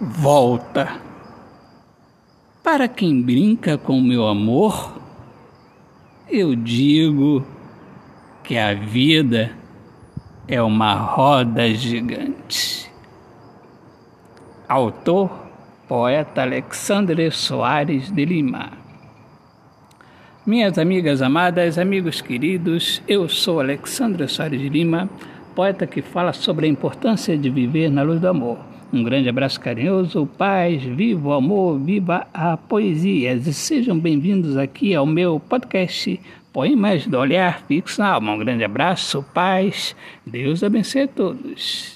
volta. Para quem brinca com meu amor, eu digo que a vida é uma roda gigante. Autor, poeta Alexandre Soares de Lima. Minhas amigas amadas, amigos queridos, eu sou Alexandre Soares de Lima, poeta que fala sobre a importância de viver na luz do amor. Um grande abraço carinhoso, paz, viva o amor, viva a poesia. E sejam bem-vindos aqui ao meu podcast Poemas do Olhar Fixo na Alma. Um grande abraço, paz, Deus abençoe a todos.